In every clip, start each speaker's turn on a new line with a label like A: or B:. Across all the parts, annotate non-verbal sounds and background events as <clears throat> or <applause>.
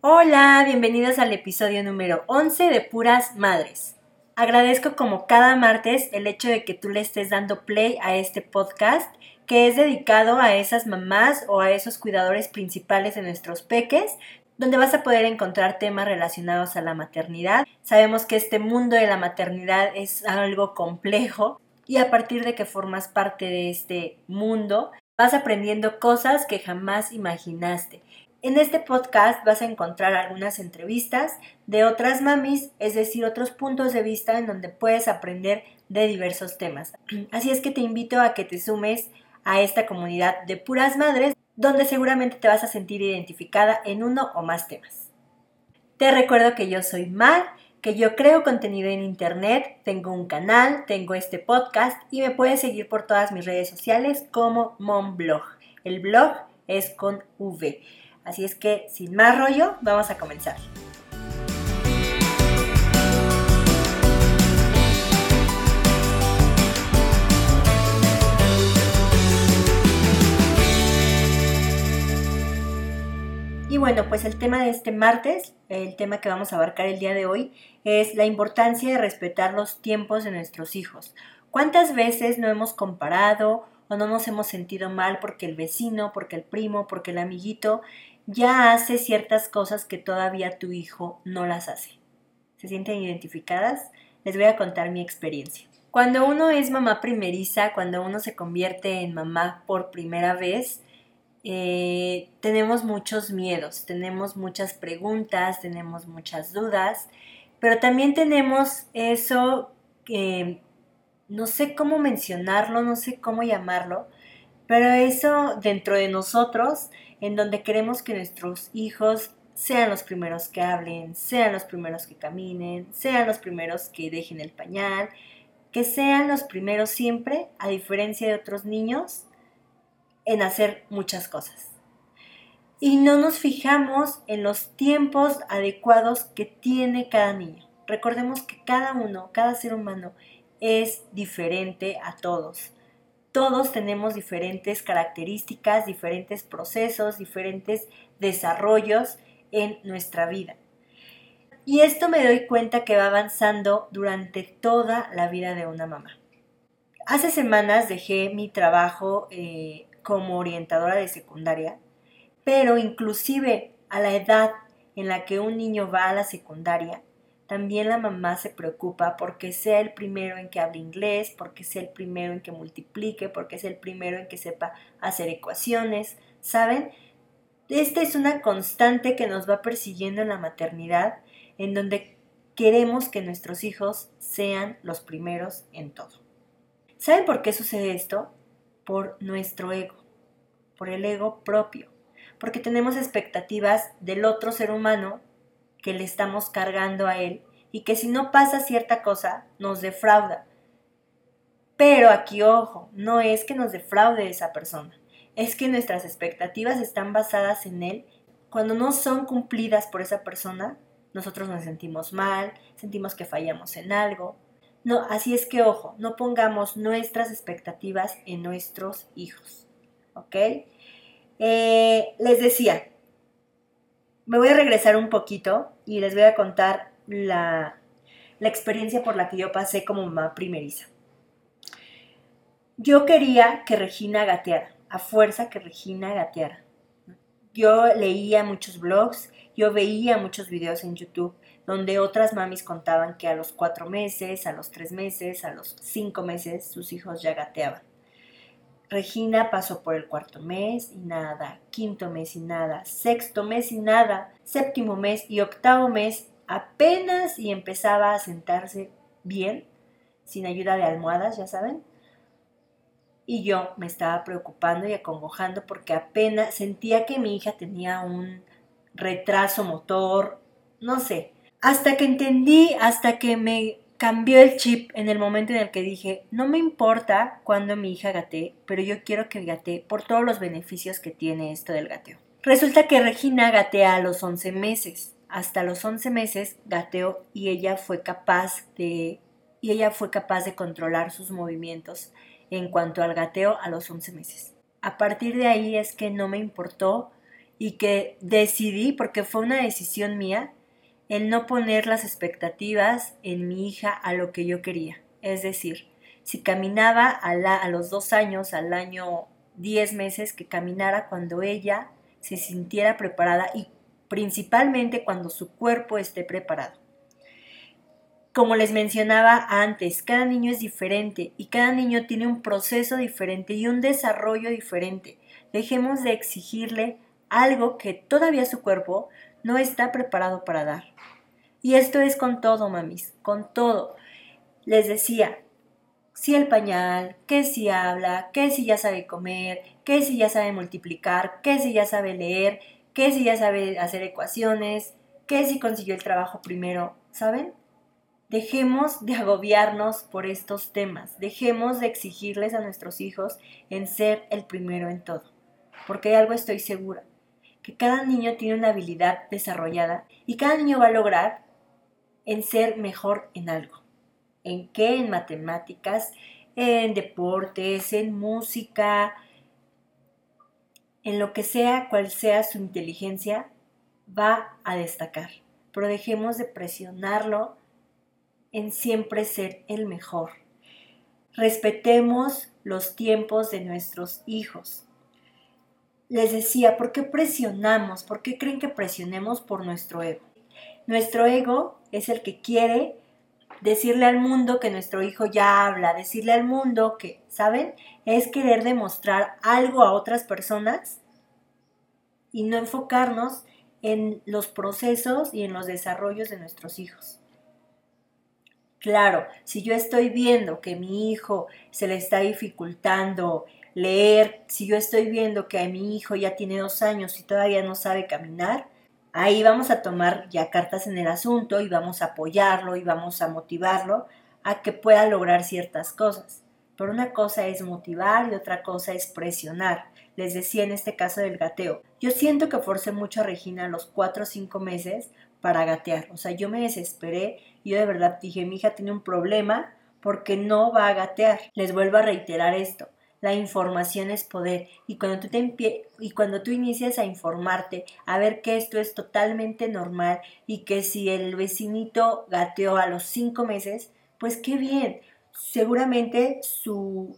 A: Hola, bienvenidos al episodio número 11 de Puras Madres. Agradezco como cada martes el hecho de que tú le estés dando play a este podcast que es dedicado a esas mamás o a esos cuidadores principales de nuestros peques, donde vas a poder encontrar temas relacionados a la maternidad. Sabemos que este mundo de la maternidad es algo complejo y a partir de que formas parte de este mundo, vas aprendiendo cosas que jamás imaginaste. En este podcast vas a encontrar algunas entrevistas de otras mamis, es decir, otros puntos de vista en donde puedes aprender de diversos temas. <clears throat> Así es que te invito a que te sumes a esta comunidad de puras madres, donde seguramente te vas a sentir identificada en uno o más temas. Te recuerdo que yo soy Mar, que yo creo contenido en internet, tengo un canal, tengo este podcast y me puedes seguir por todas mis redes sociales como MomBlog. El blog es con V. Así es que, sin más rollo, vamos a comenzar. Y bueno, pues el tema de este martes, el tema que vamos a abarcar el día de hoy, es la importancia de respetar los tiempos de nuestros hijos. ¿Cuántas veces no hemos comparado o no nos hemos sentido mal porque el vecino, porque el primo, porque el amiguito ya hace ciertas cosas que todavía tu hijo no las hace. ¿Se sienten identificadas? Les voy a contar mi experiencia. Cuando uno es mamá primeriza, cuando uno se convierte en mamá por primera vez, eh, tenemos muchos miedos, tenemos muchas preguntas, tenemos muchas dudas, pero también tenemos eso que no sé cómo mencionarlo, no sé cómo llamarlo, pero eso dentro de nosotros en donde queremos que nuestros hijos sean los primeros que hablen, sean los primeros que caminen, sean los primeros que dejen el pañal, que sean los primeros siempre, a diferencia de otros niños, en hacer muchas cosas. Y no nos fijamos en los tiempos adecuados que tiene cada niño. Recordemos que cada uno, cada ser humano es diferente a todos todos tenemos diferentes características, diferentes procesos, diferentes desarrollos en nuestra vida. Y esto me doy cuenta que va avanzando durante toda la vida de una mamá. Hace semanas dejé mi trabajo eh, como orientadora de secundaria, pero inclusive a la edad en la que un niño va a la secundaria, también la mamá se preocupa porque sea el primero en que hable inglés, porque sea el primero en que multiplique, porque sea el primero en que sepa hacer ecuaciones, ¿saben? Esta es una constante que nos va persiguiendo en la maternidad, en donde queremos que nuestros hijos sean los primeros en todo. ¿Saben por qué sucede esto? Por nuestro ego, por el ego propio, porque tenemos expectativas del otro ser humano que le estamos cargando a él y que si no pasa cierta cosa nos defrauda. Pero aquí ojo, no es que nos defraude esa persona, es que nuestras expectativas están basadas en él. Cuando no son cumplidas por esa persona, nosotros nos sentimos mal, sentimos que fallamos en algo. No, así es que ojo, no pongamos nuestras expectativas en nuestros hijos. ¿Ok? Eh, les decía, me voy a regresar un poquito y les voy a contar la, experiencia por la que yo pasé como mamá primeriza. Yo quería que Regina gateara, a fuerza que Regina gateara. Yo leía muchos blogs, yo veía muchos videos en YouTube donde otras mamis contaban que a los cuatro meses, a los tres meses, a los cinco meses sus hijos ya gateaban. Regina pasó por el cuarto mes y nada, quinto mes y nada, sexto mes y nada, séptimo mes y octavo mes apenas y empezaba a sentarse bien, sin ayuda de almohadas, ya saben. Y yo me estaba preocupando y acongojando porque apenas sentía que mi hija tenía un retraso motor, no sé. Hasta que entendí, hasta que me cambió el chip en el momento en el que dije, no me importa cuando mi hija gatee, pero yo quiero que gatee por todos los beneficios que tiene esto del gateo. Resulta que Regina gatea a los 11 meses. Hasta los 11 meses gateó y ella fue capaz de y ella fue capaz de controlar sus movimientos en cuanto al gateo a los 11 meses. A partir de ahí es que no me importó y que decidí, porque fue una decisión mía, el no poner las expectativas en mi hija a lo que yo quería. Es decir, si caminaba a, a los dos años, al año diez meses, que caminara cuando ella se sintiera preparada y principalmente cuando su cuerpo esté preparado. Como les mencionaba antes, cada niño es diferente y cada niño tiene un proceso diferente y un desarrollo diferente. Dejemos de exigirle algo que todavía su cuerpo no está preparado para dar. Y esto es con todo, mamis, con todo. Les decía, si el pañal, que si habla, que si ya sabe comer, que si ya sabe multiplicar, que si ya sabe leer, que si ya sabe hacer ecuaciones, que si consiguió el trabajo primero, ¿saben? Dejemos de agobiarnos por estos temas, dejemos de exigirles a nuestros hijos en ser el primero en todo, porque de algo estoy segura, que cada niño tiene una habilidad desarrollada y cada niño va a lograr en ser mejor en algo. ¿En qué? En matemáticas, en deportes, en música, en lo que sea, cual sea su inteligencia, va a destacar. Pero dejemos de presionarlo en siempre ser el mejor. Respetemos los tiempos de nuestros hijos. Les decía, ¿por qué presionamos? ¿Por qué creen que presionemos por nuestro ego? Nuestro ego es el que quiere decirle al mundo que nuestro hijo ya habla, decirle al mundo que, ¿saben? Es querer demostrar algo a otras personas y no enfocarnos en los procesos y en los desarrollos de nuestros hijos. Claro, si yo estoy viendo que mi hijo se le está dificultando leer, si yo estoy viendo que a mi hijo ya tiene dos años y todavía no sabe caminar, Ahí vamos a tomar ya cartas en el asunto y vamos a apoyarlo y vamos a motivarlo a que pueda lograr ciertas cosas. Pero una cosa es motivar y otra cosa es presionar. Les decía en este caso del gateo. Yo siento que forcé mucho a Regina a los cuatro o cinco meses para gatear. O sea, yo me desesperé y yo de verdad dije, mi hija tiene un problema porque no va a gatear. Les vuelvo a reiterar esto la información es poder y cuando tú te y cuando tú inicias a informarte, a ver que esto es totalmente normal y que si el vecinito gateó a los cinco meses, pues qué bien. Seguramente su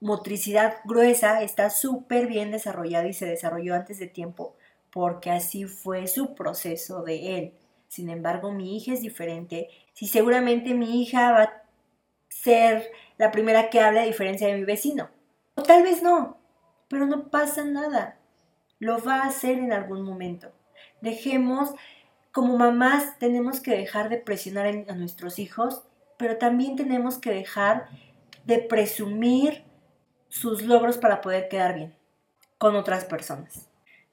A: motricidad gruesa está súper bien desarrollada y se desarrolló antes de tiempo porque así fue su proceso de él. Sin embargo, mi hija es diferente. Si seguramente mi hija va a ser la primera que habla a diferencia de mi vecino. O tal vez no, pero no pasa nada. Lo va a hacer en algún momento. Dejemos, como mamás, tenemos que dejar de presionar a nuestros hijos, pero también tenemos que dejar de presumir sus logros para poder quedar bien con otras personas.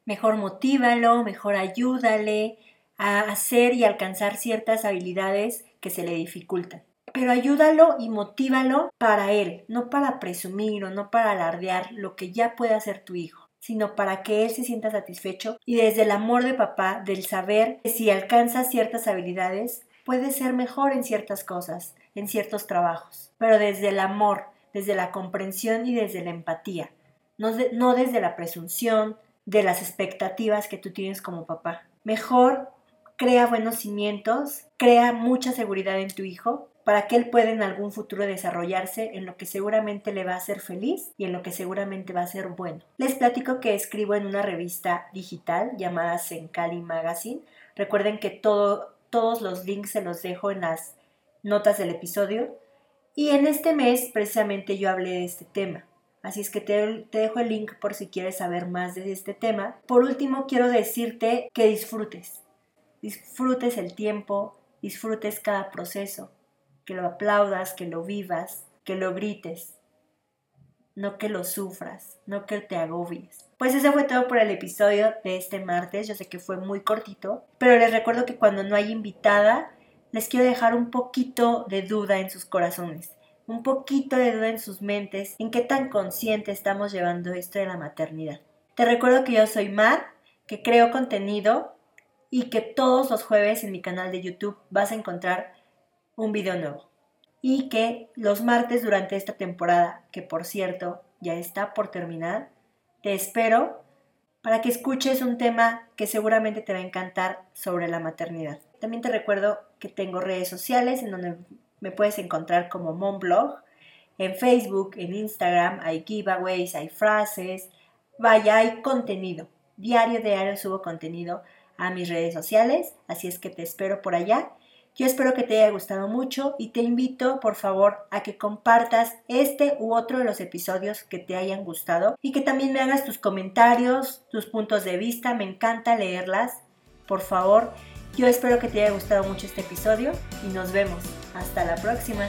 A: Mejor motívalo, mejor ayúdale a hacer y alcanzar ciertas habilidades que se le dificultan pero ayúdalo y motívalo para él, no para presumir o no para alardear lo que ya puede hacer tu hijo sino para que él se sienta satisfecho y desde el amor de papá, del saber que si alcanza ciertas habilidades, puede ser mejor en ciertas cosas, en ciertos trabajos, pero desde el amor, desde la comprensión y desde la empatía, no, no desde la presunción, de las expectativas que tú tienes como papá. Mejor crea buenos cimientos, crea mucha seguridad en tu hijo para que él pueda en algún futuro desarrollarse en lo que seguramente le va a hacer feliz y en lo que seguramente va a ser bueno. Les platico que escribo en una revista digital llamada Sencali Magazine. Recuerden que todo, todos los links se los dejo en las notas del episodio. Y en este mes precisamente yo hablé de este tema. Así es que te, te, dejo el link por si quieres saber más de este tema. Por último, quiero decirte que disfrutes. Disfrutes el tiempo, disfrutes cada proceso que lo aplaudas, que lo vivas, que lo grites, no que lo sufras, no que te agobies. Pues eso fue todo por el episodio de este martes, yo sé que fue muy cortito, pero les recuerdo que cuando no hay invitada, les quiero dejar un poquito de duda en sus corazones, un poquito de duda en sus mentes, en qué tan consciente estamos llevando esto de la maternidad. Te recuerdo que yo soy Mar, que creo contenido y que todos los jueves en mi canal de YouTube vas a encontrar un video nuevo. Y que los martes durante esta temporada, que por cierto ya está por terminar, te espero para que escuches un tema que seguramente te va a encantar sobre la maternidad. También te recuerdo que tengo redes sociales en donde me puedes encontrar como Monblog. En Facebook, en Instagram hay giveaways, hay frases, vaya, hay contenido. Diario, diario subo contenido a mis redes sociales, así es que te espero por allá. Yo espero que te haya gustado mucho y te invito por favor a que compartas este u otro de los episodios que te hayan gustado y que también me hagas tus comentarios, tus puntos de vista, me encanta leerlas. Por favor, yo espero que te haya gustado mucho este episodio y nos vemos. Hasta la próxima.